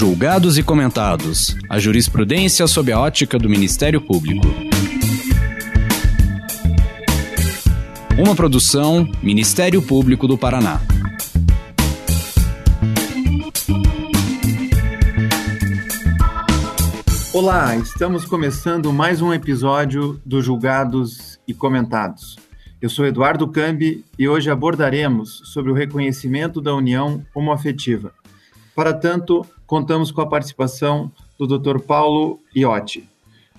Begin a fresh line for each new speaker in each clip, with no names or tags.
Julgados e comentados. A jurisprudência sob a ótica do Ministério Público. Uma produção Ministério Público do Paraná.
Olá, estamos começando mais um episódio do Julgados e Comentados. Eu sou Eduardo Cambi e hoje abordaremos sobre o reconhecimento da união homoafetiva. Para tanto, contamos com a participação do Dr. Paulo Iotti.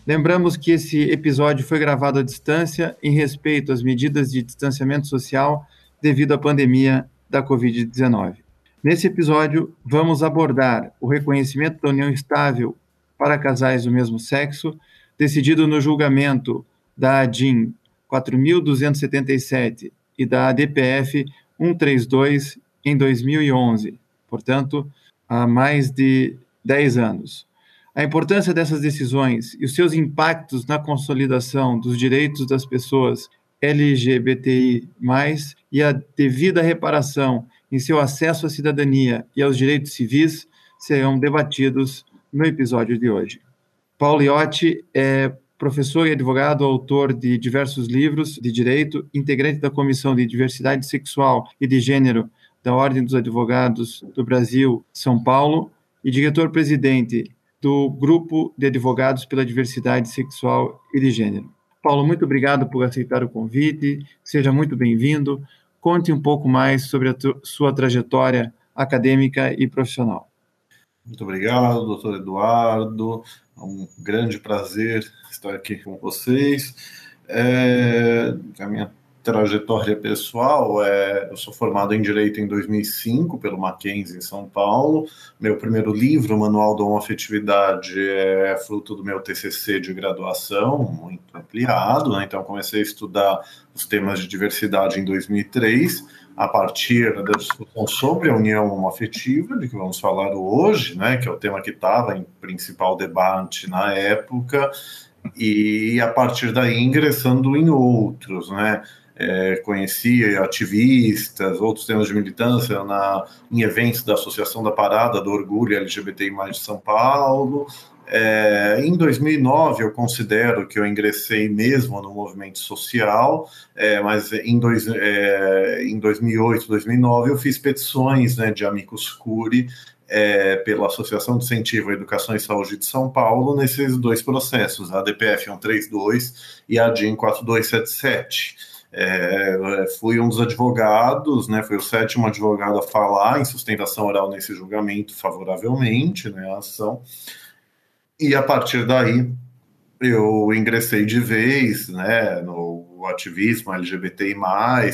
Lembramos que esse episódio foi gravado à distância em respeito às medidas de distanciamento social devido à pandemia da Covid-19. Nesse episódio, vamos abordar o reconhecimento da união estável para casais do mesmo sexo, decidido no julgamento da ADIM 4.277 e da ADPF 132 em 2011, portanto, há mais de 10 anos. A importância dessas decisões e os seus impactos na consolidação dos direitos das pessoas LGBTI, e a devida reparação em seu acesso à cidadania e aos direitos civis serão debatidos no episódio de hoje. Paulo Iotti é professor e advogado, autor de diversos livros de direito, integrante da Comissão de Diversidade Sexual e de Gênero da Ordem dos Advogados do Brasil, São Paulo, e diretor-presidente do Grupo de Advogados pela Diversidade Sexual e de Gênero. Paulo, muito obrigado por aceitar o convite, seja muito bem-vindo. Conte um pouco mais sobre a sua trajetória acadêmica e profissional.
Muito obrigado, doutor Eduardo. É um grande prazer estar aqui com vocês. É, a minha trajetória pessoal é eu sou formado em direito em 2005 pelo Mackenzie em São Paulo. Meu primeiro livro Manual da Homoafetividade é fruto do meu TCC de graduação muito ampliado né? então comecei a estudar os temas de diversidade em 2003 a partir da discussão sobre a união homoafetiva, de que vamos falar hoje, né, que é o tema que estava em principal debate na época, e a partir daí ingressando em outros, né, é, conheci ativistas, outros temas de militância na, em eventos da Associação da Parada do Orgulho LGBTI+, de São Paulo, é, em 2009, eu considero que eu ingressei mesmo no movimento social, é, mas em, dois, é, em 2008, 2009, eu fiz petições né, de amicus curi é, pela Associação de Incentivo à Educação e Saúde de São Paulo nesses dois processos, a DPF 132 e a DIN 4277. É, fui um dos advogados, né, fui o sétimo advogado a falar em sustentação oral nesse julgamento favoravelmente, né, a ação. E a partir daí eu ingressei de vez né, no ativismo LGBTI,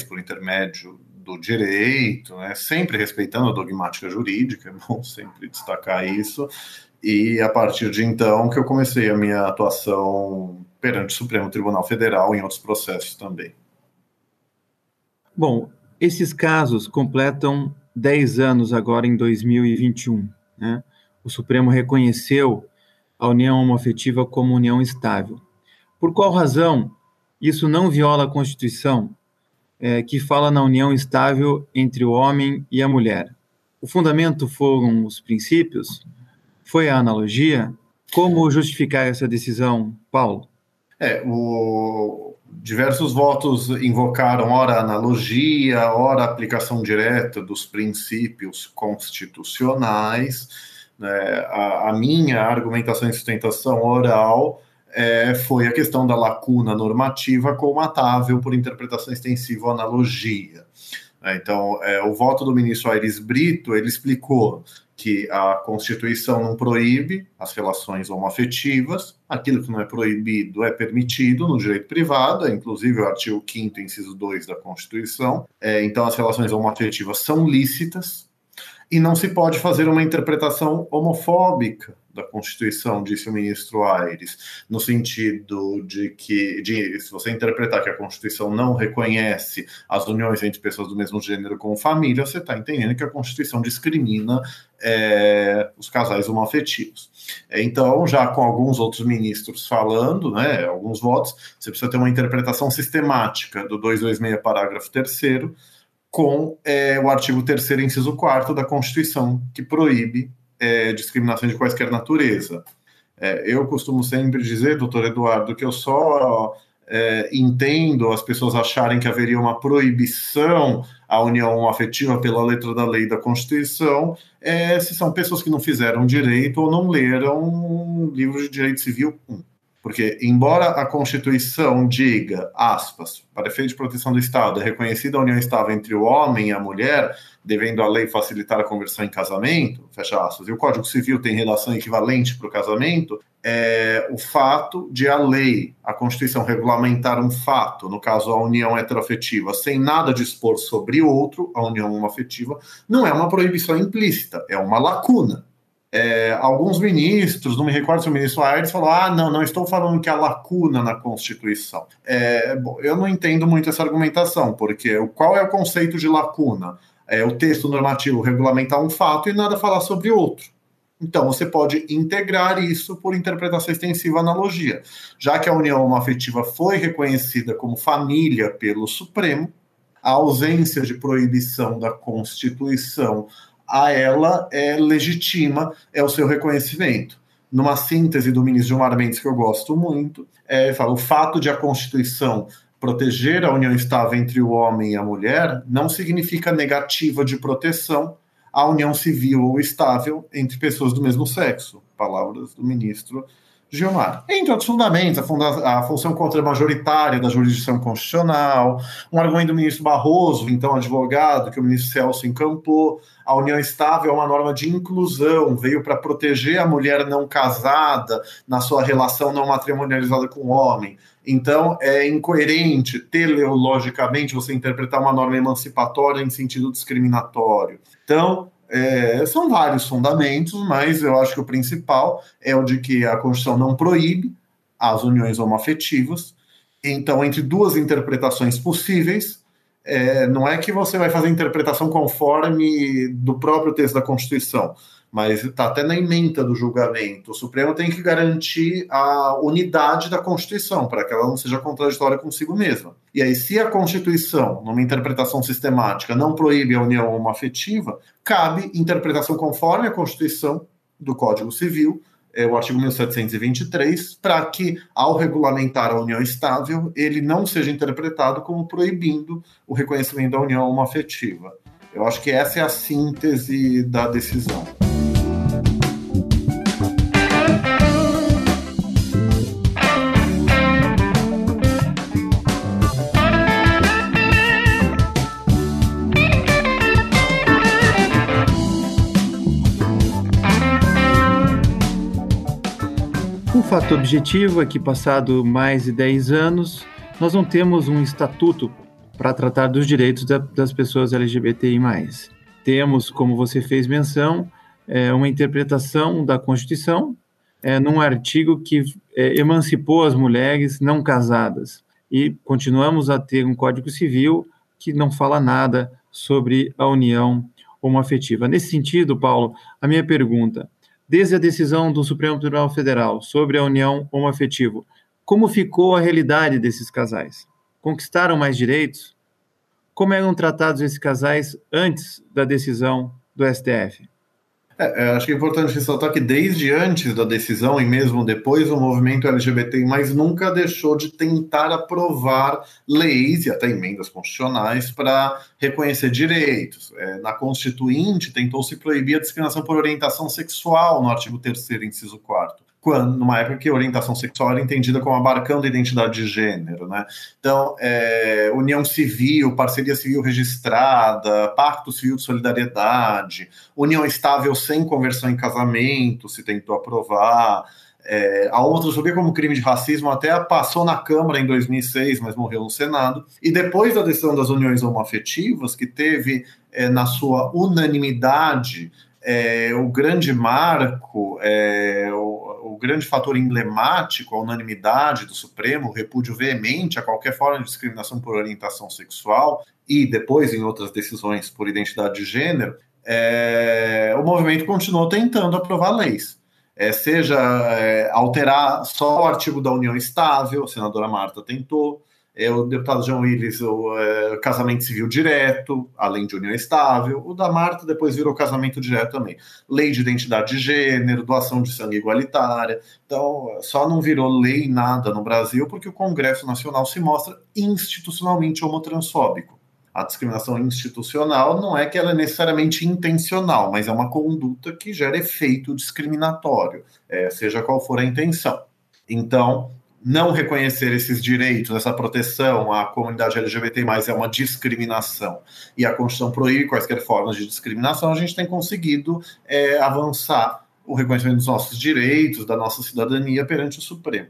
por intermédio do direito, né, sempre respeitando a dogmática jurídica, é bom sempre destacar isso. E a partir de então que eu comecei a minha atuação perante o Supremo Tribunal Federal em outros processos também.
Bom, esses casos completam 10 anos agora em 2021. Né? O Supremo reconheceu a união homoafetiva como união estável. Por qual razão isso não viola a Constituição, é, que fala na união estável entre o homem e a mulher? O fundamento foram os princípios? Foi a analogia? Como justificar essa decisão, Paulo?
É, o, diversos votos invocaram ora analogia, ora aplicação direta dos princípios constitucionais né, a, a, minha argumentação e sustentação oral é, foi a questão da lacuna normativa comatável por interpretação extensiva ou analogia. É, então, é, o voto do ministro Aires Brito, ele explicou que a Constituição não proíbe as relações homoafetivas, aquilo que não é proibido é permitido no direito privado, é inclusive o artigo 5 inciso 2 da Constituição. É, então, as relações homoafetivas são lícitas, e não se pode fazer uma interpretação homofóbica da Constituição, disse o ministro Aires, no sentido de que, de, se você interpretar que a Constituição não reconhece as uniões entre pessoas do mesmo gênero com família, você está entendendo que a Constituição discrimina é, os casais homoafetivos. Então, já com alguns outros ministros falando, né, alguns votos, você precisa ter uma interpretação sistemática do 226, parágrafo 3 com é, o artigo 3 inciso 4 da Constituição, que proíbe é, discriminação de quaisquer natureza. É, eu costumo sempre dizer, doutor Eduardo, que eu só é, entendo as pessoas acharem que haveria uma proibição à união afetiva pela letra da lei da Constituição, é, se são pessoas que não fizeram direito ou não leram um livro de direito civil 1. Porque, embora a Constituição diga, aspas, para efeito de proteção do Estado, é reconhecida a união estável entre o homem e a mulher, devendo a lei facilitar a conversão em casamento, fecha aspas, e o Código Civil tem relação equivalente para o casamento, é o fato de a lei, a Constituição, regulamentar um fato, no caso a união heteroafetiva, sem nada dispor sobre outro, a união homoafetiva, não é uma proibição implícita, é uma lacuna é, alguns ministros, não me recordo se o ministro Aires falou: ah, não, não estou falando que há lacuna na Constituição. É, bom, eu não entendo muito essa argumentação, porque qual é o conceito de lacuna? É o texto normativo regulamentar um fato e nada falar sobre outro. Então, você pode integrar isso por interpretação extensiva analogia. Já que a união homoafetiva foi reconhecida como família pelo Supremo, a ausência de proibição da Constituição a ela é legitima, é o seu reconhecimento. Numa síntese do ministro Gilmar Mendes, que eu gosto muito, é, fala, o fato de a Constituição proteger a união estável entre o homem e a mulher não significa negativa de proteção à união civil ou estável entre pessoas do mesmo sexo. Palavras do ministro Gilmar. Entre outros fundamentos, a, funda a função contra-majoritária da jurisdição constitucional, um argumento do ministro Barroso, então advogado, que o ministro Celso encampou, a união estável é uma norma de inclusão, veio para proteger a mulher não casada na sua relação não matrimonializada com o homem. Então, é incoerente, teleologicamente, você interpretar uma norma emancipatória em sentido discriminatório. Então, é, são vários fundamentos, mas eu acho que o principal é o de que a Constituição não proíbe as uniões homoafetivas. Então, entre duas interpretações possíveis, é, não é que você vai fazer a interpretação conforme do próprio texto da Constituição mas está até na emenda do julgamento. O Supremo tem que garantir a unidade da Constituição, para que ela não seja contraditória consigo mesma. E aí, se a Constituição, numa interpretação sistemática, não proíbe a união homoafetiva, cabe interpretação conforme a Constituição do Código Civil, é, o artigo 1723, para que, ao regulamentar a união estável, ele não seja interpretado como proibindo o reconhecimento da união homoafetiva. Eu acho que essa é a síntese da decisão.
Fato objetivo é que, passado mais de 10 anos, nós não temos um estatuto para tratar dos direitos da, das pessoas LGBTI. Temos, como você fez menção, é, uma interpretação da Constituição é, num artigo que é, emancipou as mulheres não casadas. E continuamos a ter um Código Civil que não fala nada sobre a união homoafetiva. Nesse sentido, Paulo, a minha pergunta desde a decisão do Supremo Tribunal Federal sobre a união homoafetiva, como ficou a realidade desses casais? Conquistaram mais direitos? Como eram tratados esses casais antes da decisão do STF?
É, é, acho que é importante ressaltar que desde antes da decisão e mesmo depois o movimento LGBT mais nunca deixou de tentar aprovar leis e até emendas constitucionais para reconhecer direitos. É, na Constituinte tentou se proibir a discriminação por orientação sexual no artigo 3 inciso 4 quando, numa época que orientação sexual era entendida como abarcando a identidade de gênero, né? Então, é, união civil, parceria civil registrada, pacto civil de solidariedade, união estável sem conversão em casamento, se tentou aprovar. É, a outra subia como crime de racismo até passou na Câmara em 2006, mas morreu no Senado. E depois da decisão das uniões homoafetivas, que teve é, na sua unanimidade é, o grande marco, é, o, o, grande fator emblemático, a unanimidade do Supremo, o repúdio veemente a qualquer forma de discriminação por orientação sexual e depois em outras decisões por identidade de gênero, é, o movimento continuou tentando aprovar leis. É, seja é, alterar só o artigo da união estável, a senadora Marta tentou, é, o deputado João Willis, o é, casamento civil direto, além de união estável. O da Marta depois virou casamento direto também. Lei de identidade de gênero, doação de sangue igualitária. Então, só não virou lei nada no Brasil porque o Congresso Nacional se mostra institucionalmente homotransfóbico. A discriminação institucional não é que ela é necessariamente intencional, mas é uma conduta que gera efeito discriminatório, é, seja qual for a intenção. Então, não reconhecer esses direitos, essa proteção à comunidade LGBT, é uma discriminação, e a Constituição proíbe quaisquer formas de discriminação, a gente tem conseguido é, avançar o reconhecimento dos nossos direitos, da nossa cidadania perante o Supremo.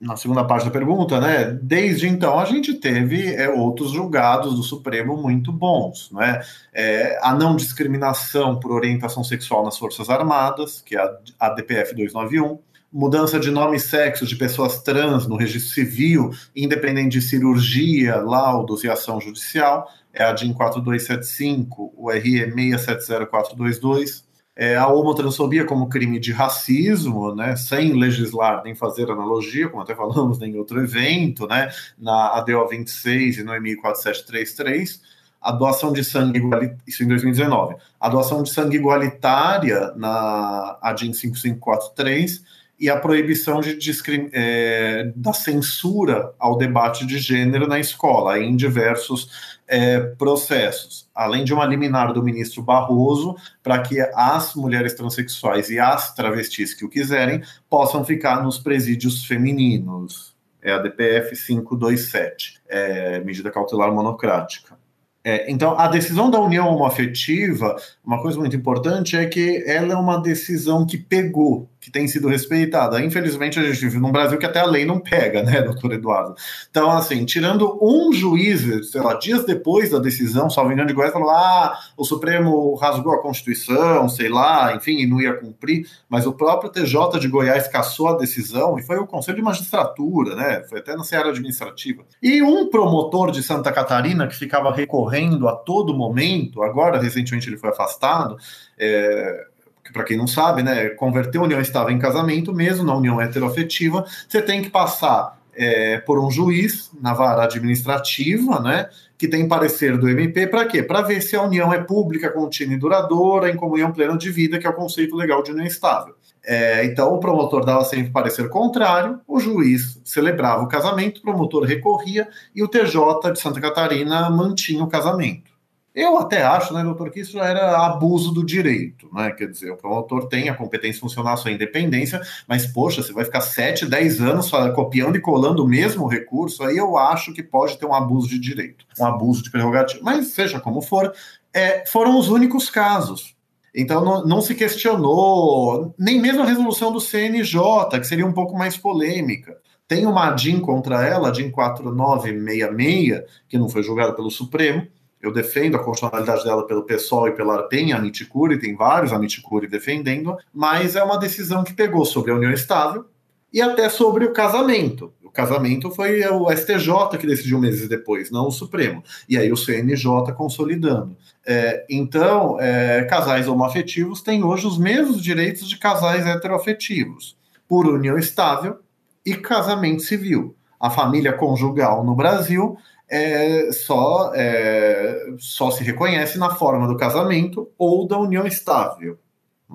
Na segunda parte da pergunta, né? Desde então a gente teve é, outros julgados do Supremo muito bons, né? É, a não discriminação por orientação sexual nas Forças Armadas, que é a DPF 291, mudança de nome e sexo de pessoas trans no registro civil, independente de cirurgia, laudos e ação judicial, é a DIN 4275, o RE 670422. É a homotransfobia como crime de racismo, né, sem legislar nem fazer analogia, como até falamos em outro evento, né, na ADO 26 e no EMI 4733, a doação de sangue isso em 2019, a doação de sangue igualitária na ADIN 5543 e a proibição de é, da censura ao debate de gênero na escola, em diversos é, processos, além de uma liminar do ministro Barroso para que as mulheres transexuais e as travestis que o quiserem possam ficar nos presídios femininos. É a DPF 527, é, medida cautelar monocrática. É, então, a decisão da união homoafetiva, uma coisa muito importante é que ela é uma decisão que pegou, que tem sido respeitada. Infelizmente, a gente vive num Brasil que até a lei não pega, né, doutor Eduardo? Então, assim, tirando um juiz, sei lá, dias depois da decisão, salvo engano de Goiás, falou: ah, o Supremo rasgou a Constituição, sei lá, enfim, e não ia cumprir, mas o próprio TJ de Goiás cassou a decisão e foi o Conselho de Magistratura, né? Foi até na seara administrativa. E um promotor de Santa Catarina que ficava recorrendo a todo momento, agora recentemente ele foi afastado, é, para quem não sabe, né, converter a união estável em casamento, mesmo na união heteroafetiva, você tem que passar é, por um juiz na vara administrativa, né, que tem parecer do MP, para quê? Para ver se a união é pública, contínua e duradoura, em comunhão plena de vida, que é o conceito legal de união estável. É, então, o promotor dava sempre parecer contrário, o juiz celebrava o casamento, o promotor recorria e o TJ de Santa Catarina mantinha o casamento. Eu até acho, né, doutor, que isso era abuso do direito, né? Quer dizer, o promotor tem a competência funcionar a sua independência, mas, poxa, você vai ficar 7, 10 anos copiando e colando o mesmo recurso, aí eu acho que pode ter um abuso de direito, um abuso de prerrogativa. Mas, seja como for, é, foram os únicos casos. Então não, não, se questionou, nem mesmo a resolução do CNJ, que seria um pouco mais polêmica. Tem uma DIN contra ela, a DIN 4966, que não foi julgada pelo Supremo, eu defendo a constitucionalidade dela pelo PSOL e pela ARPEN, a Miticuri, tem vários a Miticuri defendendo, mas é uma decisão que pegou sobre a união estável e até sobre o casamento. O casamento foi o STJ que decidiu meses depois, não o Supremo. E aí o CNJ consolidando. É, então, é, casais homoafetivos têm hoje os mesmos direitos de casais heteroafetivos, por união estável e casamento civil. A família conjugal no Brasil é, só, é, só se reconhece na forma do casamento ou da união estável.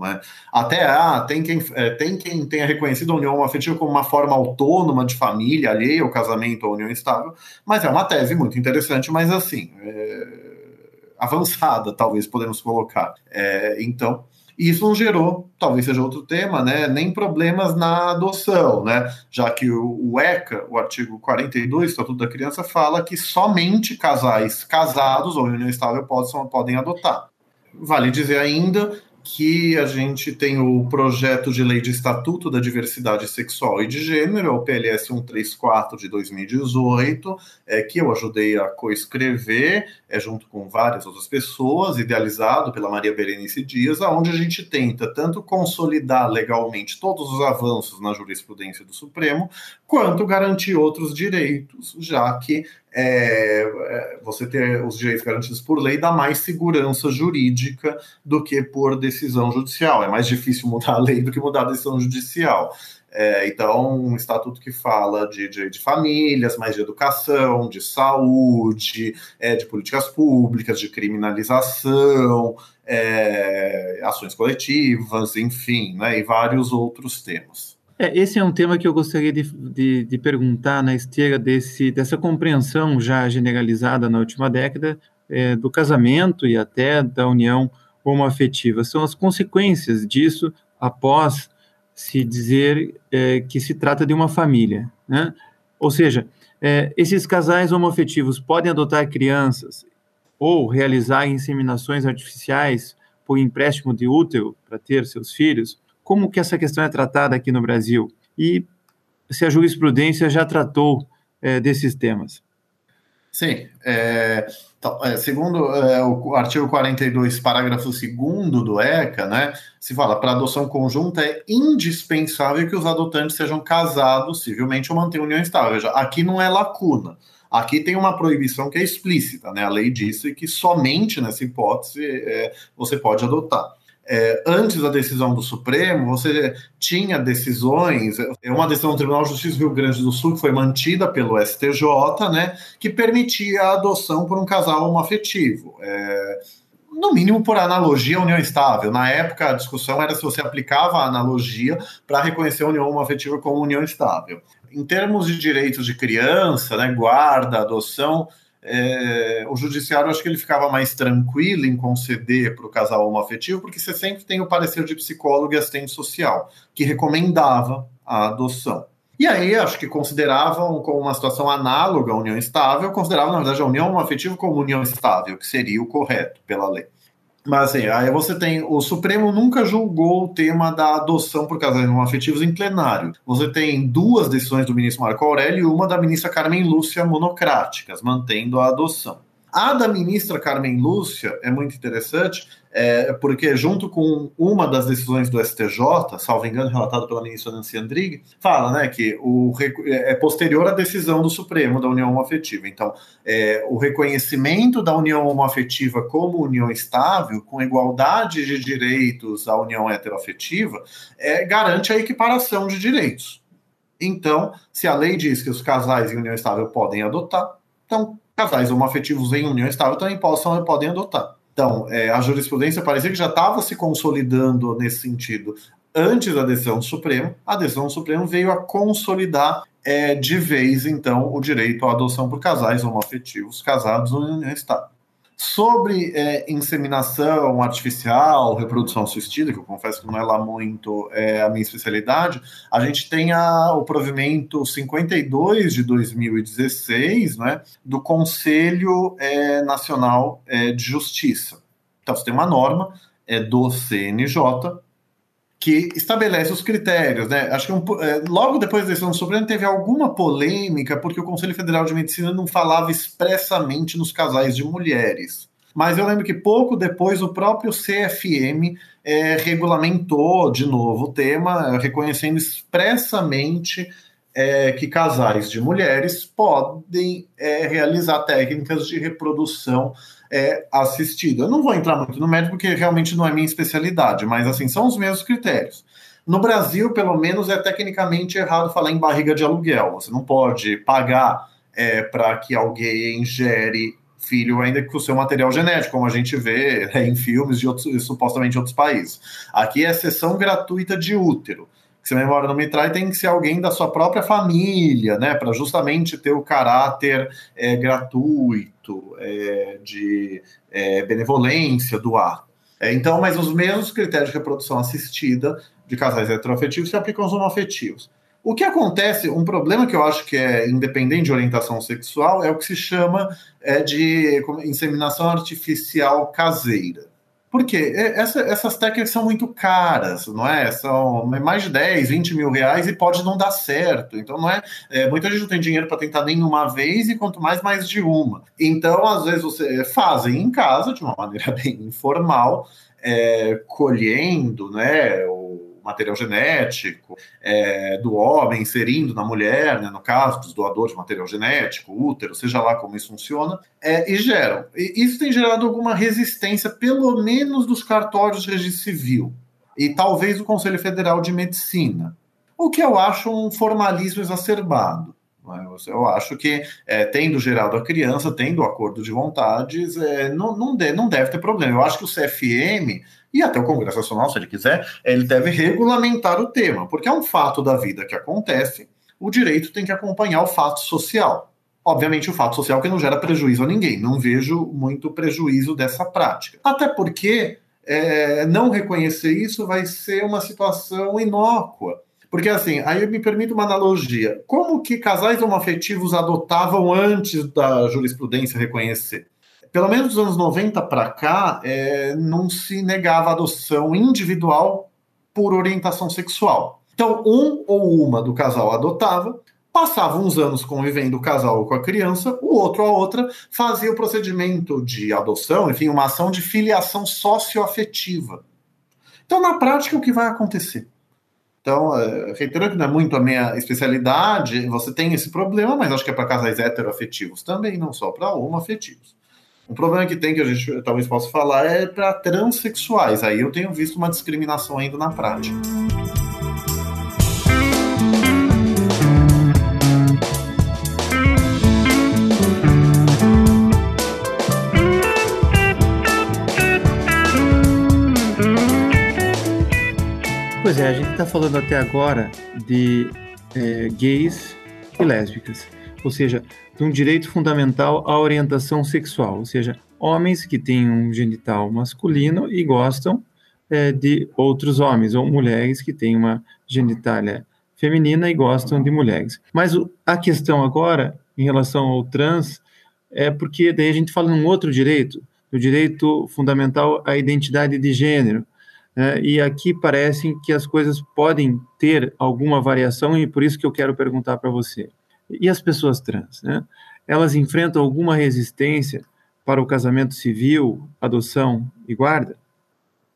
É? Até ah, tem, quem, é, tem quem tenha reconhecido a união afetiva como uma forma autônoma de família, alheia ao casamento ou união estável, mas é uma tese muito interessante, mas assim, é, avançada, talvez podemos colocar. É, então, isso não gerou, talvez seja outro tema, né, nem problemas na adoção, né, já que o, ECA, o artigo 42 do Estatuto da Criança, fala que somente casais casados ou união estável podem, podem adotar. Vale dizer ainda que a gente tem o projeto de lei de Estatuto da Diversidade Sexual e de Gênero, é o PLS 134 de 2018, é, que eu ajudei a coescrever, é, junto com várias outras pessoas, idealizado pela Maria Berenice Dias, onde a gente tenta tanto consolidar legalmente todos os avanços na jurisprudência do Supremo, quanto garantir outros direitos, já que é, é, você ter os direitos garantidos por lei dá mais segurança jurídica do que por decisão judicial. É mais difícil mudar a lei do que mudar a decisão judicial. É, então, um estatuto que fala de direito de famílias, mais de educação, de saúde, é, de políticas públicas, de criminalização, é, ações coletivas, enfim, né, e vários outros temas.
É, esse é um tema que eu gostaria de, de, de, perguntar na esteira desse, dessa compreensão já generalizada na última década é, do casamento e até da união homoafetiva. São as consequências disso após se dizer é, que se trata de uma família. Né? Ou seja, é, esses casais homoafetivos podem adotar crianças ou realizar inseminações artificiais por empréstimo de útero para ter seus filhos? Como que essa questão é tratada aqui no Brasil? E se a jurisprudência já tratou é, desses temas?
Sim. É, então, é, segundo é, o artigo 42, parágrafo 2 do ECA, né, se fala para adoção conjunta é indispensável que os adotantes sejam casados civilmente ou mantenham união estável. Veja, aqui não é lacuna. Aqui tem uma proibição que é explícita, né? A lei disse que somente nessa hipótese é, você pode adotar é, antes da decisão do Supremo, você tinha decisões, é uma decisão do Tribunal de Justiça do Rio Grande do Sul que foi mantida pelo STJ, né, que permitia a adoção por um casal homoafetivo. É, no mínimo por analogia à união estável. Na época, a discussão era se você aplicava a analogia para reconhecer a união homoafetiva como união estável. Em termos de direitos de criança, né, guarda, adoção, é, o judiciário acho que ele ficava mais tranquilo em conceder para o casal homoafetivo, porque você sempre tem o parecer de psicólogo e assistente social, que recomendava a adoção. E aí, acho que consideravam como uma situação análoga à união estável, consideravam, na verdade, a união homoafetiva como união estável, que seria o correto pela lei. Mas assim, aí você tem. O Supremo nunca julgou o tema da adoção por casais não afetivos em plenário. Você tem duas decisões do ministro Marco Aurélio e uma da ministra Carmen Lúcia monocráticas, mantendo a adoção. A da ministra Carmen Lúcia é muito interessante, é, porque junto com uma das decisões do STJ, salvo engano, relatada pela ministra Nancy Andrighi, fala né, que o, é, é posterior à decisão do Supremo da união homoafetiva. Então, é, o reconhecimento da união homoafetiva como união estável, com igualdade de direitos à união heteroafetiva, é, garante a equiparação de direitos. Então, se a lei diz que os casais em união estável podem adotar, então casais homoafetivos em união estável também possam, podem adotar. Então, é, a jurisprudência parecia que já estava se consolidando nesse sentido antes da decisão do Supremo. A decisão do Supremo veio a consolidar é, de vez, então, o direito à adoção por casais homoafetivos casados em união estável. Sobre é, inseminação artificial, reprodução assistida, que eu confesso que não é lá muito é, a minha especialidade, a gente tem a, o provimento 52 de 2016 né, do Conselho é, Nacional é, de Justiça. Então, você tem uma norma é, do CNJ que estabelece os critérios, né? Acho que um, é, logo depois da decisão do Supremo teve alguma polêmica porque o Conselho Federal de Medicina não falava expressamente nos casais de mulheres. Mas eu lembro que pouco depois o próprio CFM é, regulamentou de novo o tema, reconhecendo expressamente é, que casais de mulheres podem é, realizar técnicas de reprodução é assistida. Eu não vou entrar muito no médico porque realmente não é minha especialidade, mas assim, são os mesmos critérios. No Brasil, pelo menos, é tecnicamente errado falar em barriga de aluguel. Você não pode pagar é, para que alguém gere filho, ainda com o seu material genético, como a gente vê é, em filmes de outros, supostamente outros países. Aqui é sessão gratuita de útero que se a memória não me trai, tem que ser alguém da sua própria família, né, para justamente ter o caráter é, gratuito, é, de é, benevolência do ato. É, então, mas os mesmos critérios de reprodução assistida de casais heteroafetivos se aplicam aos homoafetivos. O que acontece, um problema que eu acho que é independente de orientação sexual, é o que se chama é, de inseminação artificial caseira. Por quê? Essa, essas técnicas são muito caras, não é? São mais de 10, 20 mil reais e pode não dar certo. Então, não é. é muita gente não tem dinheiro para tentar nenhuma vez e quanto mais, mais de uma. Então, às vezes, você fazem em casa, de uma maneira bem informal, é, colhendo, né? O, material genético é, do homem inserindo na mulher, né, no caso dos doadores de material genético, útero, seja lá como isso funciona, é, e geram. E isso tem gerado alguma resistência, pelo menos dos cartórios de registro civil e talvez do Conselho Federal de Medicina, o que eu acho um formalismo exacerbado. Né? Eu acho que, é, tendo gerado a criança, tendo o acordo de vontades, é, não, não, de, não deve ter problema. Eu acho que o CFM e até o Congresso Nacional, se ele quiser, ele deve regulamentar o tema, porque é um fato da vida que acontece, o direito tem que acompanhar o fato social. Obviamente, o fato social que não gera prejuízo a ninguém. Não vejo muito prejuízo dessa prática. Até porque é, não reconhecer isso vai ser uma situação inócua. Porque assim, aí me permite uma analogia. Como que casais homoafetivos adotavam antes da jurisprudência reconhecer? Pelo menos dos anos 90 para cá, é, não se negava adoção individual por orientação sexual. Então, um ou uma do casal adotava, passava uns anos convivendo o casal com a criança, o outro a outra fazia o procedimento de adoção, enfim, uma ação de filiação socioafetiva. Então, na prática, o que vai acontecer? Então, é, reiterando que não é muito a minha especialidade, você tem esse problema, mas acho que é para casais heteroafetivos também, não só para homoafetivos. O problema que tem, que a gente talvez possa falar, é para transexuais. Aí eu tenho visto uma discriminação ainda na prática.
Pois é, a gente está falando até agora de é, gays e lésbicas, ou seja, de um direito fundamental à orientação sexual, ou seja, homens que têm um genital masculino e gostam é, de outros homens, ou mulheres que têm uma genitália feminina e gostam de mulheres. Mas a questão agora, em relação ao trans, é porque daí a gente fala num outro direito, o direito fundamental à identidade de gênero, é, e aqui parece que as coisas podem ter alguma variação, e por isso que eu quero perguntar para você. E as pessoas trans? Né? Elas enfrentam alguma resistência para o casamento civil, adoção e guarda?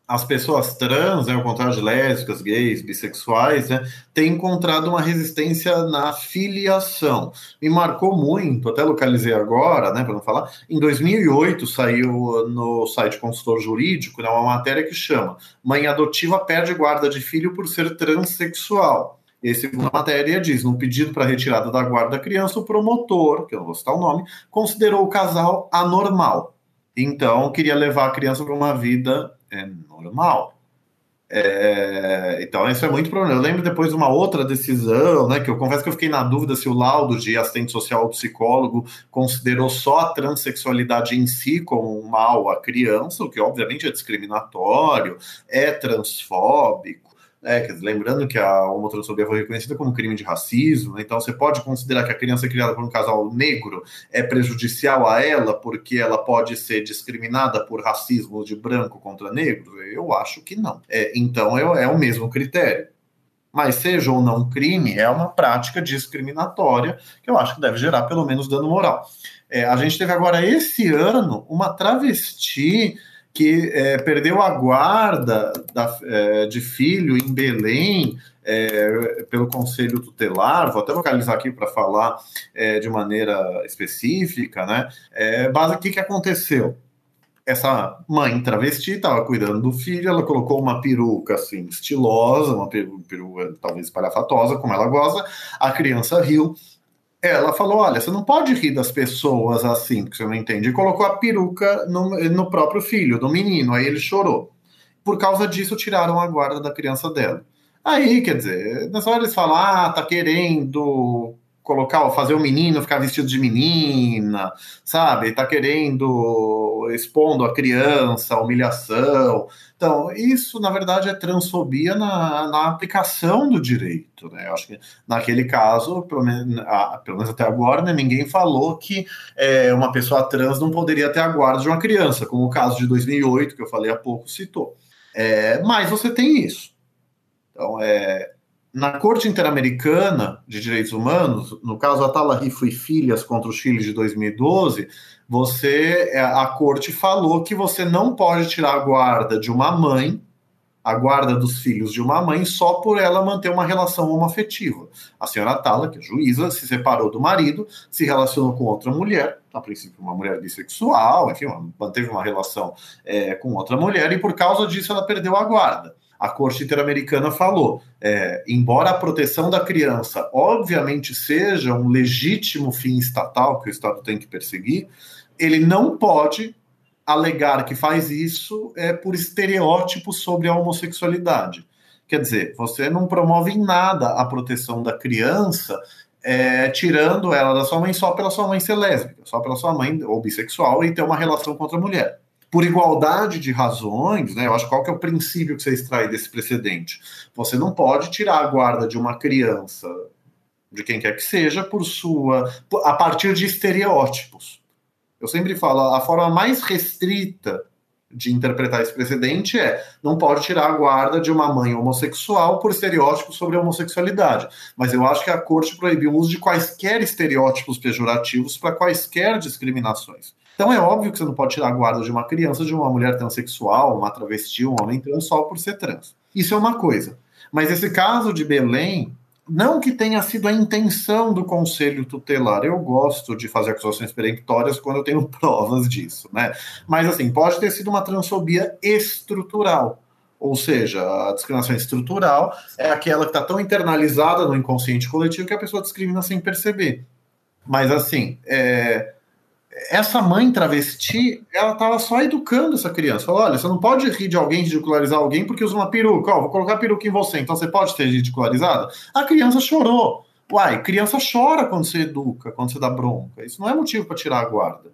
as pessoas trans, né, ao contrário de lésbicas, gays, bissexuais, né, têm encontrado uma resistência na filiação. Me marcou muito, até localizei agora, né, para não falar, em 2008 saiu no site Consultor Jurídico né, uma matéria que chama Mãe adotiva perde guarda de filho por ser transexual. E segundo a matéria diz, no pedido para retirada da guarda da criança, o promotor, que eu não vou citar o nome, considerou o casal anormal. Então, queria levar a criança para uma vida é, normal. É, então, isso é muito problema. Eu lembro depois de uma outra decisão, né, que eu confesso que eu fiquei na dúvida se o laudo de assistente social ou psicólogo considerou só a transexualidade em si como um mal à criança, o que obviamente é discriminatório, é transfóbico. É, lembrando que a homotransfobia foi reconhecida como crime de racismo, então você pode considerar que a criança criada por um casal negro é prejudicial a ela porque ela pode ser discriminada por racismo de branco contra negro? Eu acho que não. É, então é, é o mesmo critério. Mas seja ou não crime, é uma prática discriminatória que eu acho que deve gerar pelo menos dano moral. É, a gente teve agora esse ano uma travesti que é, perdeu a guarda da, é, de filho em Belém é, pelo Conselho Tutelar, vou até localizar aqui para falar é, de maneira específica, né? É, base, o que, que aconteceu? Essa mãe travesti estava cuidando do filho, ela colocou uma peruca assim, estilosa, uma peruca talvez espalhafatosa, como ela goza, a criança riu, ela falou: olha, você não pode rir das pessoas assim, porque você não entende. E colocou a peruca no, no próprio filho, do menino. Aí ele chorou. Por causa disso, tiraram a guarda da criança dela. Aí, quer dizer, nessa hora eles falam: ah, tá querendo colocar, fazer o menino ficar vestido de menina, sabe? Tá querendo expondo a criança, a humilhação. Então, isso, na verdade, é transfobia na, na aplicação do direito. Né? Eu acho que naquele caso, pelo menos, ah, pelo menos até agora, né, ninguém falou que é, uma pessoa trans não poderia ter a guarda de uma criança, como o caso de 2008, que eu falei há pouco, citou. É, mas você tem isso. Então, é, na Corte Interamericana de Direitos Humanos, no caso Atala Rifo e Filhas contra o Chile de 2012, você, é, a corte falou que você não pode tirar a guarda de uma mãe a guarda dos filhos de uma mãe só por ela manter uma relação homoafetiva. A senhora Tala, que é juíza, se separou do marido, se relacionou com outra mulher, a princípio uma mulher bissexual, enfim, manteve uma relação é, com outra mulher, e por causa disso ela perdeu a guarda a Corte Interamericana falou: é, embora a proteção da criança, obviamente, seja um legítimo fim estatal que o Estado tem que perseguir, ele não pode alegar que faz isso é, por estereótipos sobre a homossexualidade. Quer dizer, você não promove em nada a proteção da criança, é, tirando ela da sua mãe só pela sua mãe ser lésbica, só pela sua mãe ou bissexual e ter uma relação com outra mulher. Por igualdade de razões, né, eu acho qual que é o princípio que você extrai desse precedente. Você não pode tirar a guarda de uma criança, de quem quer que seja, por sua, a partir de estereótipos. Eu sempre falo, a forma mais restrita de interpretar esse precedente é não pode tirar a guarda de uma mãe homossexual por estereótipos sobre a homossexualidade. Mas eu acho que a corte proibiu o uso de quaisquer estereótipos pejorativos para quaisquer discriminações. Então é óbvio que você não pode tirar a guarda de uma criança, de uma mulher transexual, uma travesti, um homem trans só por ser trans. Isso é uma coisa. Mas esse caso de Belém não que tenha sido a intenção do conselho tutelar, eu gosto de fazer acusações peremptórias quando eu tenho provas disso, né? Mas assim, pode ter sido uma transfobia estrutural. Ou seja, a discriminação estrutural é aquela que está tão internalizada no inconsciente coletivo que a pessoa discrimina sem perceber. Mas assim, é, essa mãe travesti, ela estava só educando essa criança. Falou: olha, você não pode rir de alguém, ridicularizar alguém porque usa uma peruca. Ó, vou colocar peruca em você, então você pode ser ridicularizada. A criança chorou. Uai, criança chora quando você educa, quando você dá bronca. Isso não é motivo para tirar a guarda.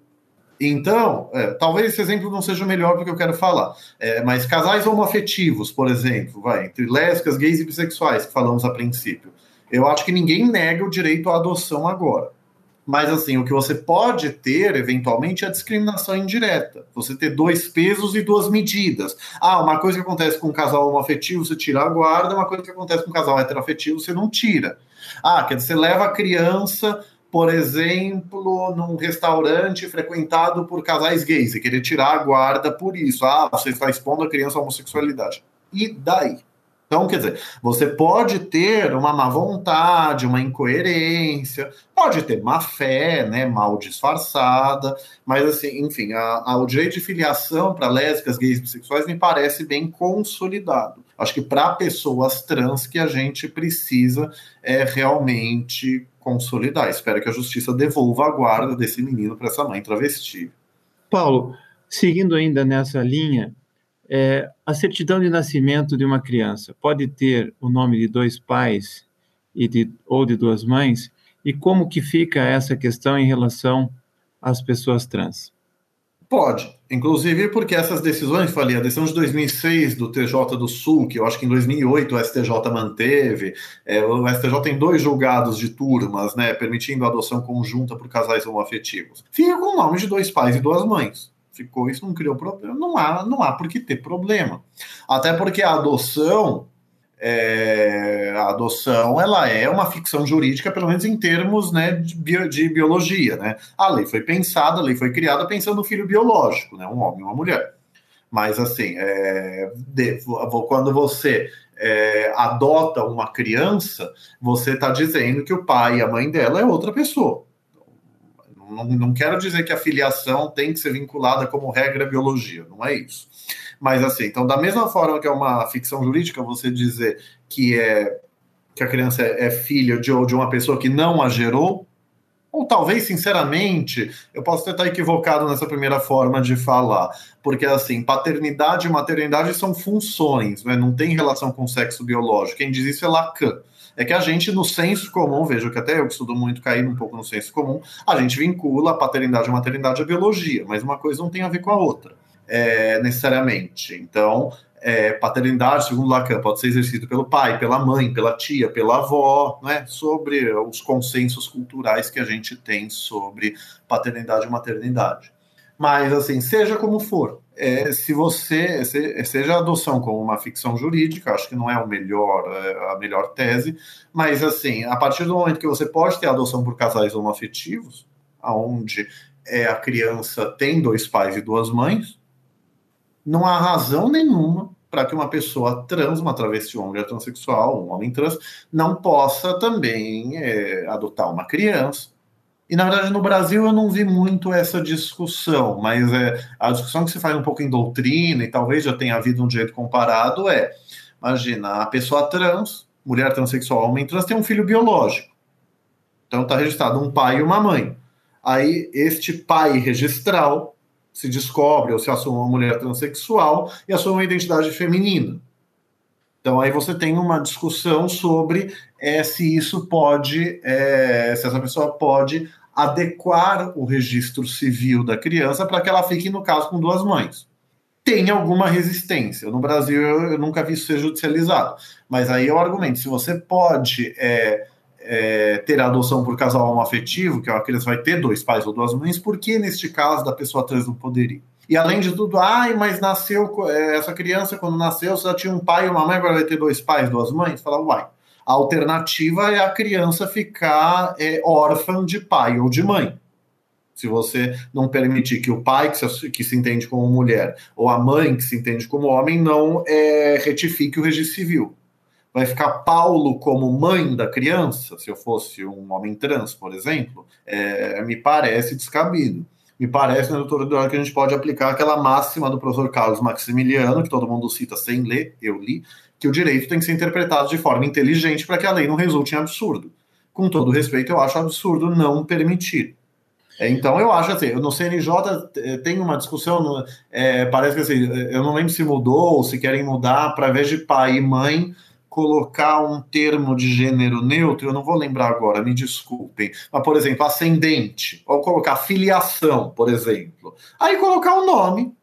Então, é, talvez esse exemplo não seja o melhor porque eu quero falar. É, mas casais homoafetivos, por exemplo, vai, entre lésbicas, gays e bissexuais, que falamos a princípio. Eu acho que ninguém nega o direito à adoção agora. Mas assim, o que você pode ter, eventualmente, é a discriminação indireta. Você ter dois pesos e duas medidas. Ah, uma coisa que acontece com um casal homoafetivo, você tira a guarda, uma coisa que acontece com um casal heteroafetivo, você não tira. Ah, quer dizer, você leva a criança, por exemplo, num restaurante frequentado por casais gays e querer tirar a guarda por isso. Ah, você está expondo a criança à homossexualidade. E daí? Então, quer dizer, você pode ter uma má vontade, uma incoerência, pode ter má fé, né, mal disfarçada, mas assim, enfim, a, a, o direito de filiação para lésbicas, gays, bissexuais me parece bem consolidado. Acho que para pessoas trans que a gente precisa é realmente consolidar. Espero que a justiça devolva a guarda desse menino para essa mãe travesti.
Paulo, seguindo ainda nessa linha, é, a certidão de nascimento de uma criança pode ter o nome de dois pais e de, ou de duas mães? E como que fica essa questão em relação às pessoas trans?
Pode, inclusive porque essas decisões, falei, a decisão de 2006 do TJ do Sul, que eu acho que em 2008 o STJ manteve, é, o STJ tem dois julgados de turmas, né, permitindo a adoção conjunta por casais homoafetivos. Fica com o nome de dois pais e duas mães ficou, isso não criou problema, não há, não há por que ter problema. Até porque a adoção, é, a adoção ela é uma ficção jurídica, pelo menos em termos né, de, bio, de, biologia. Né? A lei foi pensada, a lei foi criada pensando no filho biológico, né? um homem e uma mulher. Mas assim, é, de, quando você é, adota uma criança, você está dizendo que o pai e a mãe dela é outra pessoa. Não, não quero dizer que a filiação tem que ser vinculada como regra à biologia, não é isso. Mas assim, então da mesma forma que é uma ficção jurídica você dizer que é que a criança é, filha de, de uma pessoa que não a gerou, ou talvez, sinceramente, eu posso estar equivocado nessa primeira forma de falar, porque assim, paternidade e maternidade são funções, né? não tem relação com sexo biológico. Quem diz isso é Lacan é que a gente, no senso comum, vejo que até eu que estudo muito, caí um pouco no senso comum, a gente vincula a paternidade e a maternidade à biologia, mas uma coisa não tem a ver com a outra, é, necessariamente. Então, é, paternidade, segundo Lacan, pode ser exercido pelo pai, pela mãe, pela tia, pela avó, né, sobre os consensos culturais que a gente tem sobre paternidade e maternidade. Mas, assim, seja como for, é, se você, se, seja a adoção como uma ficção jurídica, acho que não é o melhor, é, a melhor tese, mas, assim, a partir do momento que você pode ter adoção por casais homoafetivos, onde é, a criança tem dois pais e duas mães, não há razão nenhuma para que uma pessoa trans, uma travesti, uma mulher transexual, um homem trans, não possa também é, adotar uma criança. E na verdade no Brasil eu não vi muito essa discussão, mas é, a discussão que se faz um pouco em doutrina e talvez já tenha havido um direito comparado é, imagina, a pessoa trans, mulher transexual, homem trans, tem um filho biológico. Então está registrado um pai e uma mãe. Aí este pai registral se descobre ou se assume uma mulher transexual e assume uma identidade feminina. Então aí você tem uma discussão sobre é, se isso pode, é, se essa pessoa pode adequar o registro civil da criança para que ela fique, no caso, com duas mães. Tem alguma resistência. No Brasil eu, nunca vi isso ser judicializado. Mas aí é o argumento: se você pode é, é, ter adoção por casal homoafetivo, que a criança vai ter dois pais ou duas mães, por que neste caso da pessoa trans não poderia? E além de tudo, ai, mas nasceu é, essa criança quando nasceu só tinha um pai e uma mãe, agora vai ter dois pais, duas mães? Fala, uai. A alternativa é a criança ficar é, órfã de pai ou de mãe. Se você não permitir que o pai, que se, que se entende como mulher, ou a mãe, que se entende como homem, não é, retifique o registro civil vai ficar Paulo como mãe da criança, se eu fosse um homem trans, por exemplo, é, me parece descabido. Me parece, né, doutor Eduardo, que a gente pode aplicar aquela máxima do professor Carlos Maximiliano, que todo mundo cita sem ler, eu li, que o direito tem que ser interpretado de forma inteligente para que a lei não resulte em absurdo. Com todo respeito, eu acho absurdo não permitir. É, então, eu acho assim, no CNJ é, tem uma discussão, é, parece que assim, eu não lembro se mudou ou se querem mudar, para vez de pai e mãe, colocar um termo de gênero neutro, eu não vou lembrar agora, me desculpem, mas, por exemplo, ascendente, ou colocar filiação, por exemplo. Aí colocar o nome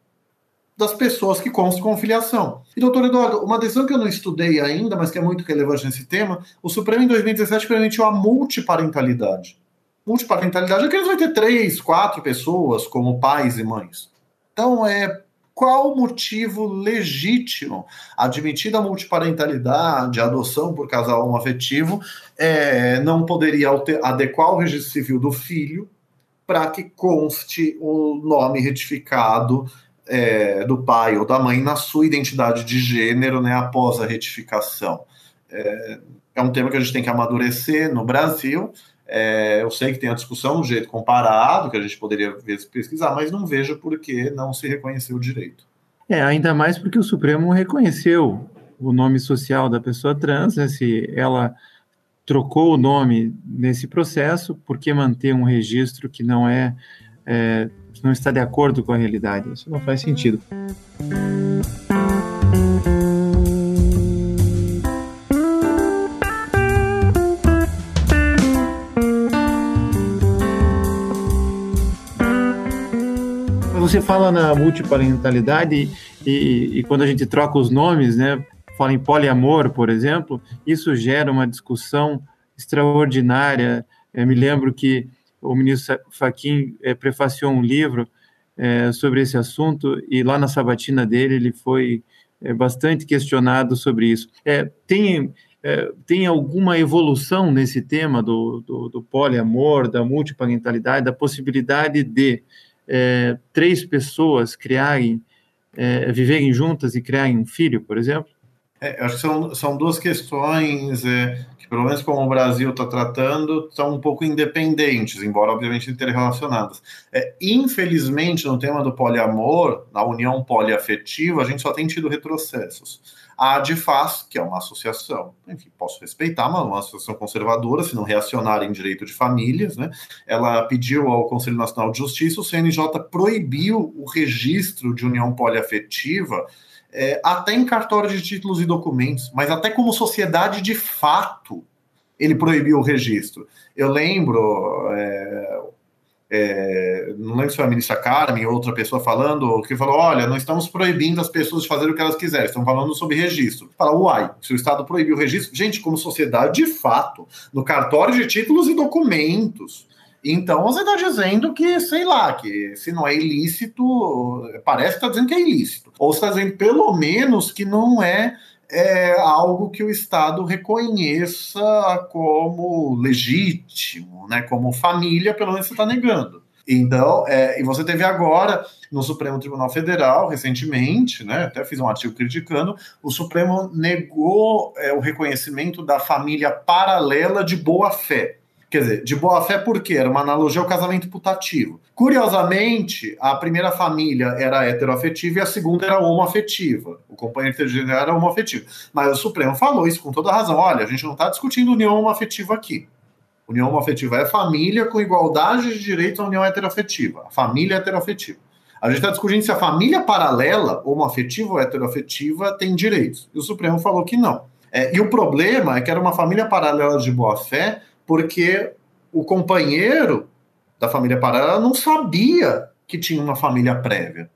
das pessoas que constam com filiação. E, doutor Eduardo, uma decisão que eu não estudei ainda, mas que é muito relevante nesse tema, o Supremo em 2017 permitiu a multiparentalidade. Multiparentalidade é que eles vão ter três, quatro pessoas como pais e mães. Então, é qual motivo legítimo, admitida a multiparentalidade, a adoção por casal homoafetivo, é, não poderia adequar o registro civil do filho para que conste o nome retificado é, do pai ou da mãe na sua identidade de gênero né, após a retificação. É, é um tema que a gente tem que amadurecer no Brasil. É, eu sei que tem a discussão do jeito comparado, que a gente poderia pesquisar, mas não vejo por que não se reconheceu o direito.
É, ainda mais porque o Supremo reconheceu o nome social da pessoa trans, né, se ela trocou o nome nesse processo, por que manter um registro que não é, é não está de acordo com a realidade? Isso não faz sentido. você fala na multiparentalidade e, e, quando a gente troca os nomes, né, fala em poliamor, por exemplo, isso gera uma discussão extraordinária. Eu me lembro que o ministro Faquim é, prefaciou um livro é, sobre esse assunto e lá na sabatina dele ele foi é, bastante questionado sobre isso. tem tem alguma evolução nesse tema do, do, do poliamor, da multiparentalidade, da possibilidade de três pessoas criarem, viverem juntas e criarem um filho, por exemplo?
É, acho que são, são duas questões é, pelo menos como o Brasil está tratando, são um pouco independentes, embora obviamente interrelacionadas. É, infelizmente, no tema do poliamor, na união poliafetiva, a gente só tem tido retrocessos. A ADFAS, que é uma associação, enfim, posso respeitar, mas uma associação conservadora, se não reacionar em direito de famílias, né? Ela pediu ao Conselho Nacional de Justiça, o CNJ proibiu o registro de união poliafetiva é, até em cartório de títulos e documentos, mas até como sociedade de fato ele proibiu o registro. Eu lembro, é, é, não lembro se foi a ministra Carmen ou outra pessoa falando, que falou: olha, não estamos proibindo as pessoas de fazer o que elas quiserem, estão falando sobre registro. Fala, uai, se o Estado proibiu o registro, gente, como sociedade, de fato, no cartório de títulos e documentos. Então você está dizendo que, sei lá, que se não é ilícito, parece que está dizendo que é ilícito. Ou está dizendo, pelo menos, que não é é algo que o Estado reconheça como legítimo, né, como família, pelo menos você está negando. Então, é, e você teve agora no Supremo Tribunal Federal, recentemente, né, até fiz um artigo criticando, o Supremo negou é, o reconhecimento da família paralela de boa-fé. Quer dizer, de boa fé por quê? Era uma analogia ao casamento putativo. Curiosamente, a primeira família era heteroafetiva e a segunda era homoafetiva. O companheiro intergênero era homoafetivo. Mas o Supremo falou isso com toda razão. Olha, a gente não está discutindo união homoafetiva aqui. União homoafetiva é família com igualdade de direitos à união heteroafetiva. A família heteroafetiva. A gente está discutindo se a família paralela, homoafetiva ou heteroafetiva, tem direitos. E o Supremo falou que não. É, e o problema é que era uma família paralela de boa-fé porque o companheiro da família paralela não sabia que tinha uma família prévia.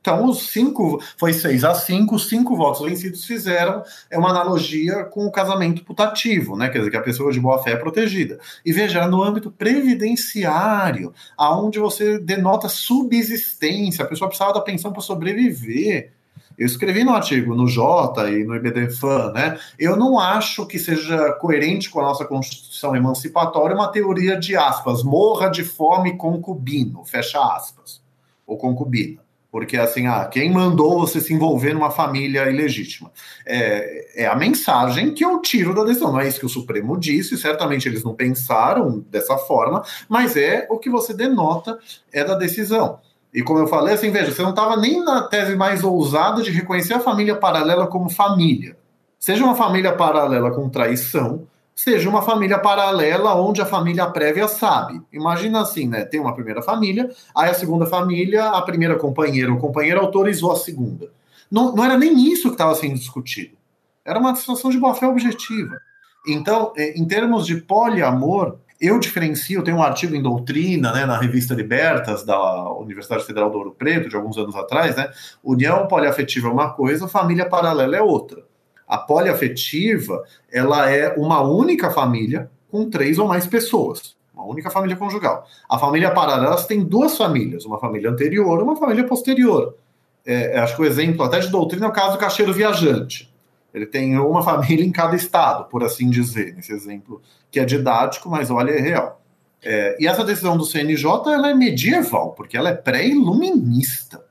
Então, os cinco, foi seis a cinco, os cinco votos vencidos fizeram é uma analogia com o casamento putativo, né? Quer dizer, que a pessoa de boa fé é protegida. E veja, no âmbito previdenciário, aonde você denota subsistência, a pessoa precisava da pensão para sobreviver. Eu escrevi no artigo no Jota e no IBDFAN, né? Eu não acho que seja coerente com a nossa Constituição emancipatória uma teoria de aspas, morra de fome concubino, fecha aspas, ou concubina. Porque assim, ah, quem mandou você se envolver numa família ilegítima? É, é a mensagem que eu tiro da decisão. Não é isso que o Supremo disse, certamente eles não pensaram dessa forma, mas é o que você denota é da decisão. E como eu falei, assim, veja, você não estava nem na tese mais ousada de reconhecer a família paralela como família. Seja uma família paralela com traição, seja uma família paralela onde a família prévia sabe. Imagina assim, né? Tem uma primeira família, aí a segunda família, a primeira companheira ou companheiro autorizou a segunda. Não, não era nem isso que estava sendo discutido. Era uma situação de boa-fé objetiva. Então, é, em termos de poliamor, eu diferencio, tenho um artigo em doutrina, né, na revista Libertas, da Universidade Federal do Ouro Preto, de alguns anos atrás, né? União poliafetiva é uma coisa, família paralela é outra. A poliafetiva, ela é uma única família com três ou mais pessoas. Uma única família conjugal. A família paralela tem duas famílias, uma família anterior e uma família posterior. É, acho que o exemplo até de doutrina é o caso do caixeiro viajante. Ele tem uma família em cada estado, por assim dizer, nesse exemplo que é didático, mas olha, é real. É, e essa decisão do CNJ ela é medieval, porque ela é pré-iluminista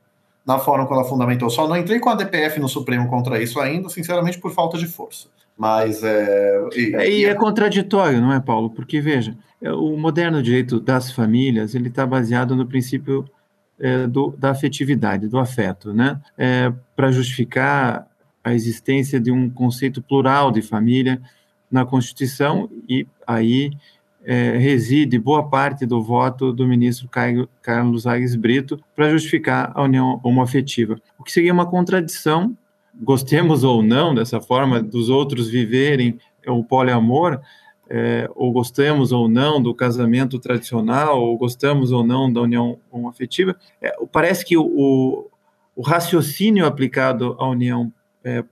na forma como ela fundamentou. Só não entrei com a DPF no Supremo contra isso ainda, sinceramente, por falta de força. Mas é.
E, é, e é contraditório, não é, Paulo? Porque, veja, é, o moderno direito das famílias ele está baseado no princípio é, do, da afetividade, do afeto, né? É, Para justificar a existência de um conceito plural de família na Constituição e aí é, reside boa parte do voto do ministro Carlos Agues Brito para justificar a união homoafetiva, o que seria uma contradição, gostemos ou não dessa forma dos outros viverem o poliamor, é, ou gostamos ou não do casamento tradicional, ou gostamos ou não da união homoafetiva, é, parece que o, o, o raciocínio aplicado à união é,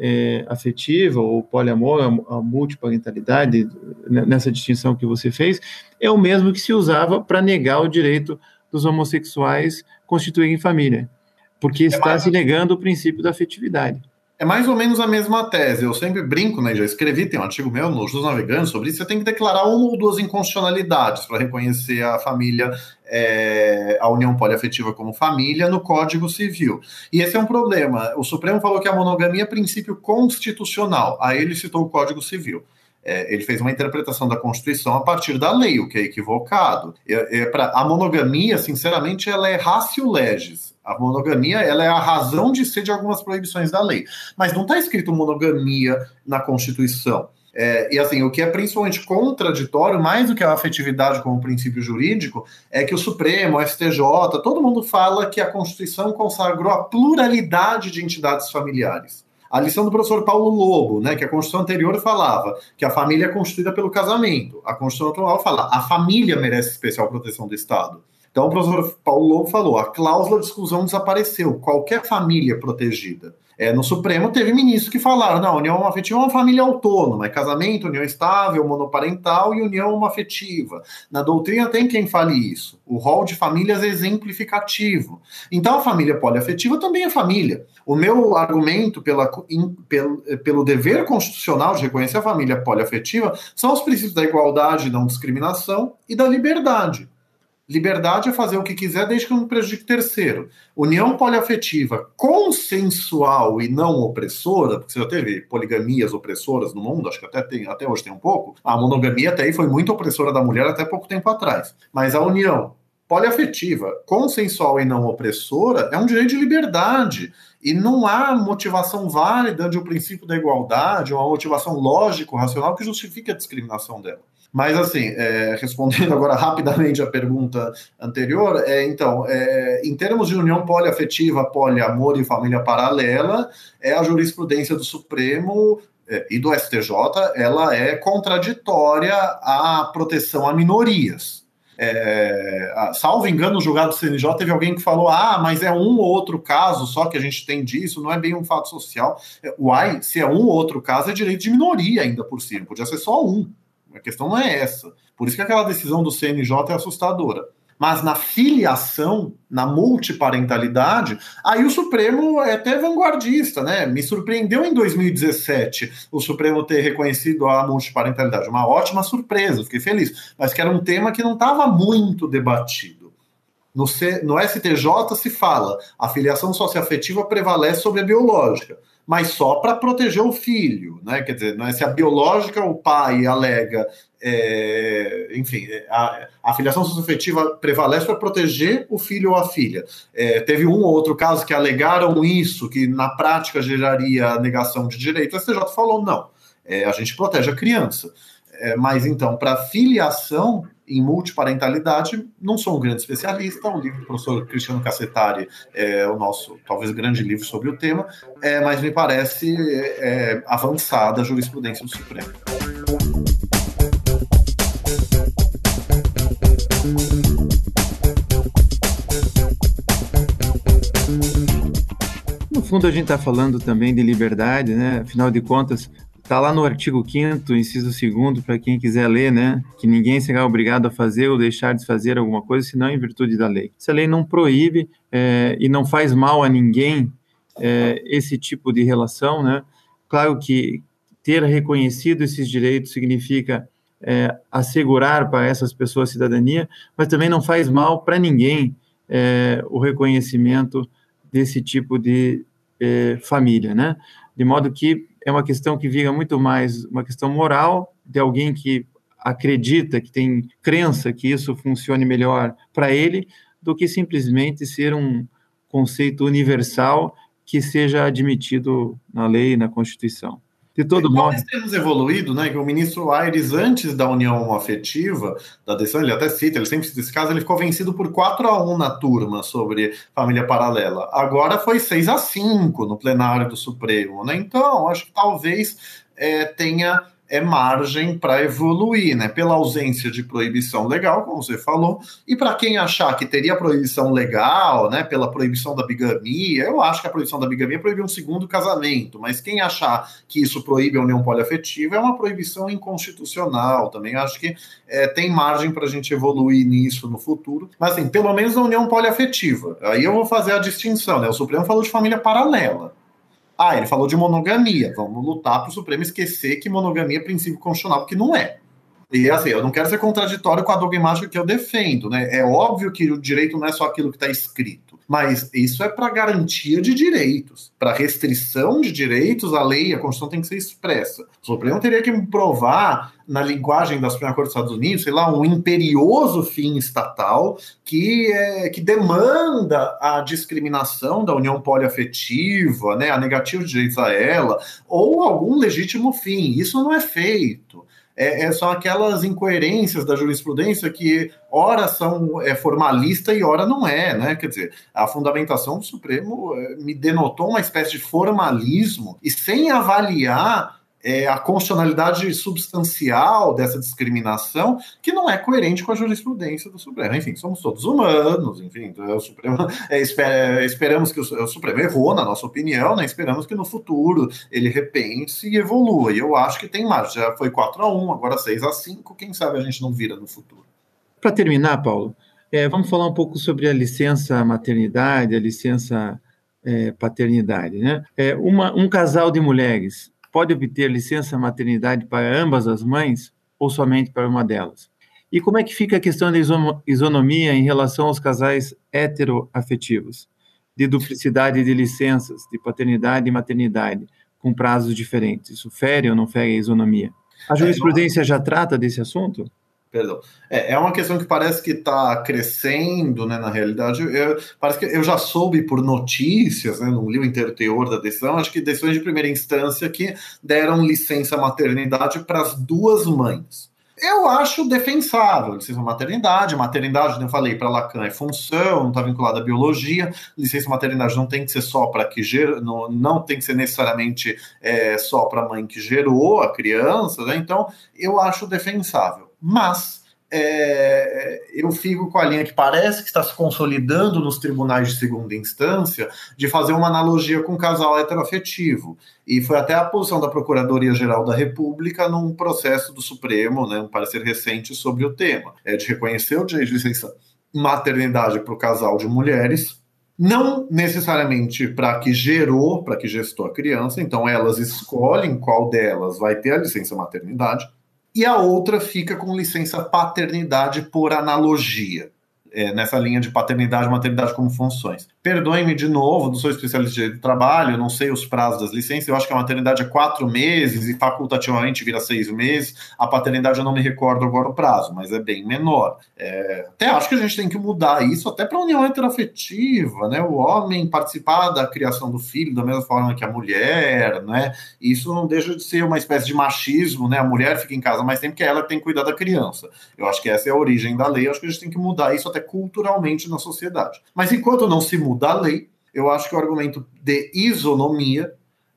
é, afetiva ou poliamor, a, a multiparentalidade, nessa distinção que você fez, é o mesmo que se usava para negar o direito dos homossexuais constituírem família, porque é está mais... se negando o princípio da afetividade.
É mais ou menos a mesma tese. Eu sempre brinco, né? Já escrevi, tem um artigo meu no Jus Navegantes sobre isso. Você tem que declarar uma ou duas inconstitucionalidades para reconhecer a família, é, a união poliafetiva como família no Código Civil. E esse é um problema. O Supremo falou que a monogamia é princípio constitucional. Aí ele citou o Código Civil. É, ele fez uma interpretação da Constituição a partir da lei, o que é equivocado. É, é pra, a monogamia, sinceramente, ela é ratio legis. A monogamia ela é a razão de ser de algumas proibições da lei. Mas não está escrito monogamia na Constituição. É, e assim, o que é principalmente contraditório, mais do que a afetividade como princípio jurídico, é que o Supremo, o STJ, todo mundo fala que a Constituição consagrou a pluralidade de entidades familiares. A lição do professor Paulo Lobo, né, que a Constituição anterior falava que a família é constituída pelo casamento. A Constituição atual fala a família merece especial proteção do Estado. Então, o professor Paulo Lobo falou: a cláusula de exclusão desapareceu, qualquer família protegida. É, no Supremo teve ministros que falaram: não, união afetiva é uma família autônoma, é casamento, união estável, monoparental e união afetiva. Na doutrina tem quem fale isso. O rol de famílias é exemplificativo. Então a família poliafetiva também é família. O meu argumento pela, in, pelo, pelo dever constitucional de reconhecer a família poliafetiva são os princípios da igualdade, não discriminação e da liberdade. Liberdade é fazer o que quiser desde que não prejudique terceiro. União poliafetiva consensual e não opressora, porque você já teve poligamias opressoras no mundo, acho que até, tem, até hoje tem um pouco. A monogamia até aí foi muito opressora da mulher até pouco tempo atrás. Mas a união poliafetiva, consensual e não opressora é um direito de liberdade. E não há motivação válida de um princípio da igualdade, uma motivação lógico-racional que justifique a discriminação dela. Mas, assim, é, respondendo agora rapidamente a pergunta anterior, é, então, é, em termos de união poliafetiva, poliamor e família paralela, é a jurisprudência do Supremo é, e do STJ, ela é contraditória à proteção a minorias. É, salvo engano, no julgado do CNJ teve alguém que falou: ah, mas é um ou outro caso só que a gente tem disso, não é bem um fato social. É, uai, se é um ou outro caso, é direito de minoria ainda por cima, podia ser só um. A questão não é essa. Por isso que aquela decisão do CNJ é assustadora. Mas na filiação, na multiparentalidade, aí o Supremo é até vanguardista, né? Me surpreendeu em 2017 o Supremo ter reconhecido a multiparentalidade. Uma ótima surpresa, fiquei feliz. Mas que era um tema que não estava muito debatido. No, C, no STJ se fala a filiação socioafetiva prevalece sobre a biológica mas só para proteger o filho, né? Quer dizer, é se a biológica, o pai alega, é, enfim, a, a filiação socioafetiva prevalece para proteger o filho ou a filha. É, teve um ou outro caso que alegaram isso, que na prática geraria negação de direito. O STJ falou não, é, a gente protege a criança. É, mas então, para filiação, em multiparentalidade, não sou um grande especialista, o livro do professor Cristiano Cassetari é o nosso, talvez, grande livro sobre o tema, é, mas me parece é, avançada a jurisprudência do Supremo.
Fundo, a gente está falando também de liberdade, né? Afinal de contas, Está lá no artigo 5 inciso 2 para quem quiser ler, né? Que ninguém será obrigado a fazer ou deixar de fazer alguma coisa, senão em virtude da lei. Se a lei não proíbe é, e não faz mal a ninguém é, esse tipo de relação, né? Claro que ter reconhecido esses direitos significa é, assegurar para essas pessoas cidadania, mas também não faz mal para ninguém é, o reconhecimento desse tipo de é, família, né? De modo que é uma questão que vira muito mais uma questão moral de alguém que acredita, que tem crença que isso funcione melhor para ele, do que simplesmente ser um conceito universal que seja admitido na lei, na Constituição. De todo
e
modo.
Nós temos evoluído, né? Que o ministro Aires, antes da união afetiva, da decisão, ele até cita, ele sempre cita esse caso, ele ficou vencido por 4 a 1 na turma sobre família paralela. Agora foi 6 a 5 no plenário do Supremo, né? Então, acho que talvez é, tenha é margem para evoluir, né? Pela ausência de proibição legal, como você falou, e para quem achar que teria proibição legal, né? Pela proibição da bigamia, eu acho que a proibição da bigamia proíbe um segundo casamento, mas quem achar que isso proíbe a união poliafetiva é uma proibição inconstitucional. Também acho que é, tem margem para a gente evoluir nisso no futuro, mas assim, pelo menos a união poliafetiva. Aí eu vou fazer a distinção, né? O Supremo falou de família paralela. Ah, ele falou de monogamia. Vamos lutar para o Supremo esquecer que monogamia é princípio constitucional, porque não é. E assim, eu não quero ser contraditório com a dogmática que eu defendo, né? É óbvio que o direito não é só aquilo que está escrito, mas isso é para garantia de direitos. Para restrição de direitos, a lei, a Constituição tem que ser expressa. O Supremo teria que provar na linguagem da Suprema Corte dos Estados Unidos, sei lá, um imperioso fim estatal que, é, que demanda a discriminação da união poliafetiva, né, a negativa de direitos a ela, ou algum legítimo fim. Isso não é feito. É, é, são aquelas incoerências da jurisprudência que ora são é, formalista e ora não é, né? Quer dizer, a fundamentação do Supremo é, me denotou uma espécie de formalismo e sem avaliar é, a constitucionalidade substancial dessa discriminação, que não é coerente com a jurisprudência do Supremo. Enfim, somos todos humanos, enfim, então, o Supremo, é, esper, esperamos que o, o, Supremo errou, na nossa opinião, né? esperamos que no futuro ele repense e evolua. E eu acho que tem mais. Já foi 4 a 1 agora 6 a 5 quem sabe a gente não vira no futuro.
Para terminar, Paulo, é, vamos falar um pouco sobre a licença maternidade, a licença é, paternidade. Né? É, uma, um casal de mulheres pode obter licença maternidade para ambas as mães ou somente para uma delas? E como é que fica a questão da isonomia em relação aos casais heteroafetivos? De duplicidade de licenças, de paternidade e maternidade, com prazos diferentes. Isso fere ou não fere a isonomia? A jurisprudência é, já trata desse assunto?
Perdão. É, é uma questão que parece que está crescendo, né, na realidade. Eu, parece que eu já soube por notícias, né, não li o inteiro teor da decisão, acho que decisões de primeira instância que deram licença maternidade para as duas mães. Eu acho defensável licença maternidade. Maternidade, eu falei, para Lacan é função, não está vinculada à biologia. Licença maternidade não tem que ser só para que ger... não, não tem que ser necessariamente é, só para a mãe que gerou a criança, né? Então, eu acho defensável. Mas é, eu fico com a linha que parece que está se consolidando nos tribunais de segunda instância de fazer uma analogia com o casal heteroafetivo. E foi até a posição da Procuradoria-Geral da República num processo do Supremo, né, um parecer recente sobre o tema, é de reconhecer o direito de licença maternidade para o casal de mulheres, não necessariamente para que gerou, para que gestou a criança, então elas escolhem qual delas vai ter a licença maternidade e a outra fica com licença paternidade por analogia é, nessa linha de paternidade e maternidade como funções. Perdoe-me de novo, não sou especialista de trabalho, não sei os prazos das licenças, eu acho que a maternidade é quatro meses e facultativamente vira seis meses. A paternidade eu não me recordo agora o prazo, mas é bem menor. É, até acho que a gente tem que mudar isso até para a união heteroafetiva, né? O homem participar da criação do filho da mesma forma que a mulher, né? Isso não deixa de ser uma espécie de machismo, né? A mulher fica em casa mais tempo que ela tem que cuidar da criança. Eu acho que essa é a origem da lei, eu acho que a gente tem que mudar isso até culturalmente na sociedade. Mas enquanto não se muda a lei, eu acho que o argumento de isonomia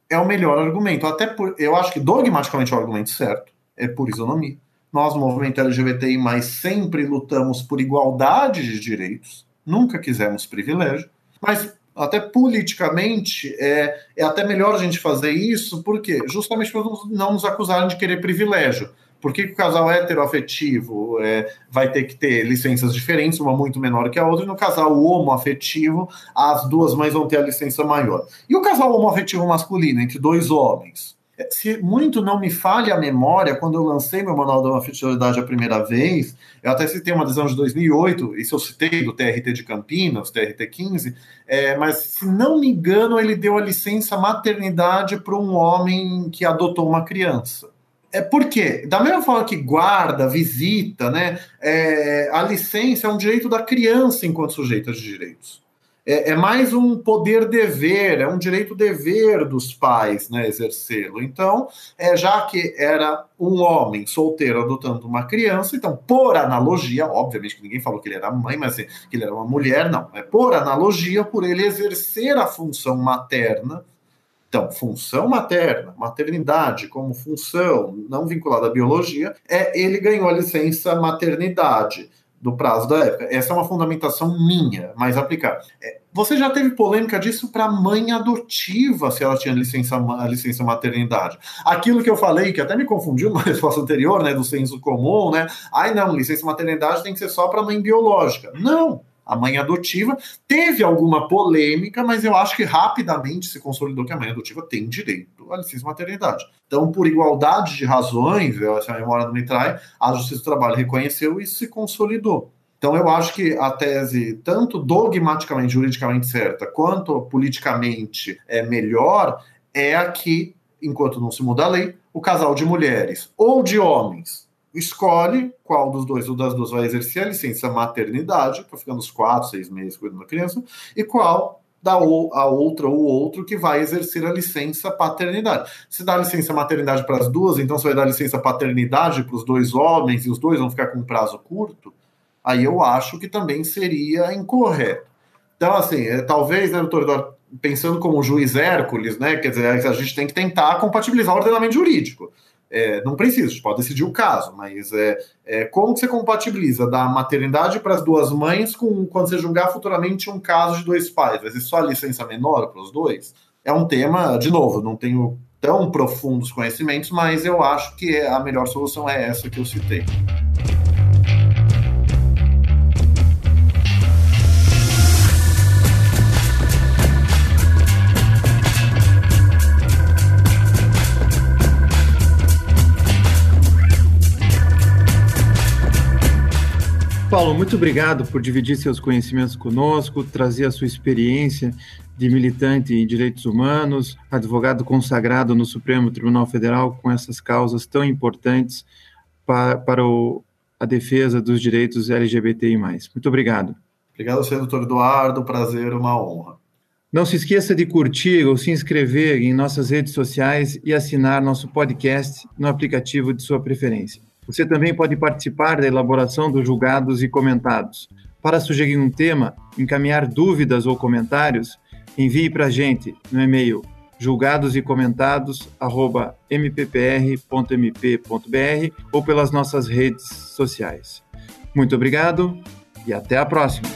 é o melhor argumento. Até por, eu acho que dogmaticamente é o argumento certo, é por isonomia. Nós, movimento LGBTI, mais sempre lutamos por igualdade de direitos, nunca quisemos privilégio, mas até politicamente é, é até melhor a gente fazer isso, porque justamente para não nos acusarem de querer privilégio. Por que, que o casal heteroafetivo é, vai ter que ter licenças diferentes, uma muito menor que a outra, e no casal homoafetivo, as duas mães vão ter a licença maior? E o casal homoafetivo masculino, entre dois homens? É, se muito não me falha a memória, quando eu lancei meu manual da homoafetividade a primeira vez, eu até citei uma decisão de 2008, isso eu citei do TRT de Campinas, TRT 15, é, mas se não me engano, ele deu a licença maternidade para um homem que adotou uma criança. É porque, da mesma forma que guarda, visita, né, é, a licença é um direito da criança enquanto sujeita de direitos. É, é mais um poder-dever, é um direito-dever dos pais né, exercê-lo. Então, é, já que era um homem solteiro adotando uma criança, então, por analogia, obviamente que ninguém falou que ele era mãe, mas assim, que ele era uma mulher, não. É por analogia, por ele exercer a função materna então, função materna, maternidade como função não vinculada à biologia, é ele ganhou a licença maternidade do prazo da época. Essa é uma fundamentação minha, mais aplicada. É, você já teve polêmica disso para mãe adotiva, se ela tinha licença, licença maternidade. Aquilo que eu falei, que até me confundiu na resposta anterior, né, do senso comum, né? Ai, não, licença maternidade tem que ser só para mãe biológica. Não a mãe adotiva. Teve alguma polêmica, mas eu acho que rapidamente se consolidou que a mãe adotiva tem direito à licença maternidade. Então, por igualdade de razões, se a memória não me trai, a Justiça do Trabalho reconheceu e se consolidou. Então, eu acho que a tese, tanto dogmaticamente, juridicamente certa, quanto politicamente é melhor, é a que, enquanto não se muda a lei, o casal de mulheres ou de homens escolhe qual dos dois ou das duas vai exercer a licença maternidade, para ficar nos quatro, seis meses cuidando da criança, e qual da ou, a outra ou outro que vai exercer a licença paternidade. Se dá licença maternidade para as duas, então você vai dar licença paternidade para os dois homens e os dois vão ficar com um prazo curto, aí eu acho que também seria incorreto. Então, assim, é, talvez, né, doutor pensando como juiz Hércules, né, quer dizer, a gente tem que tentar compatibilizar o ordenamento jurídico. É, não precisa, pode decidir o caso, mas é, é como você compatibiliza da maternidade para as duas mães com quando você julgar futuramente um caso de dois pais? Vai ser só a licença menor para os dois? É um tema, de novo, não tenho tão profundos conhecimentos, mas eu acho que a melhor solução é essa que eu citei.
Paulo, muito obrigado por dividir seus conhecimentos conosco, trazer a sua experiência de militante em direitos humanos, advogado consagrado no Supremo Tribunal Federal com essas causas tão importantes para, para o, a defesa dos direitos LGBTI+. Muito obrigado.
Obrigado, senhor doutor Eduardo. Prazer, uma honra.
Não se esqueça de curtir ou se inscrever em nossas redes sociais e assinar nosso podcast no aplicativo de sua preferência. Você também pode participar da elaboração dos julgados e comentados. Para sugerir um tema, encaminhar dúvidas ou comentários, envie para a gente no e-mail julgados e ou pelas nossas redes sociais. Muito obrigado e até a próxima.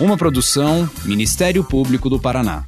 Uma produção Ministério Público do Paraná.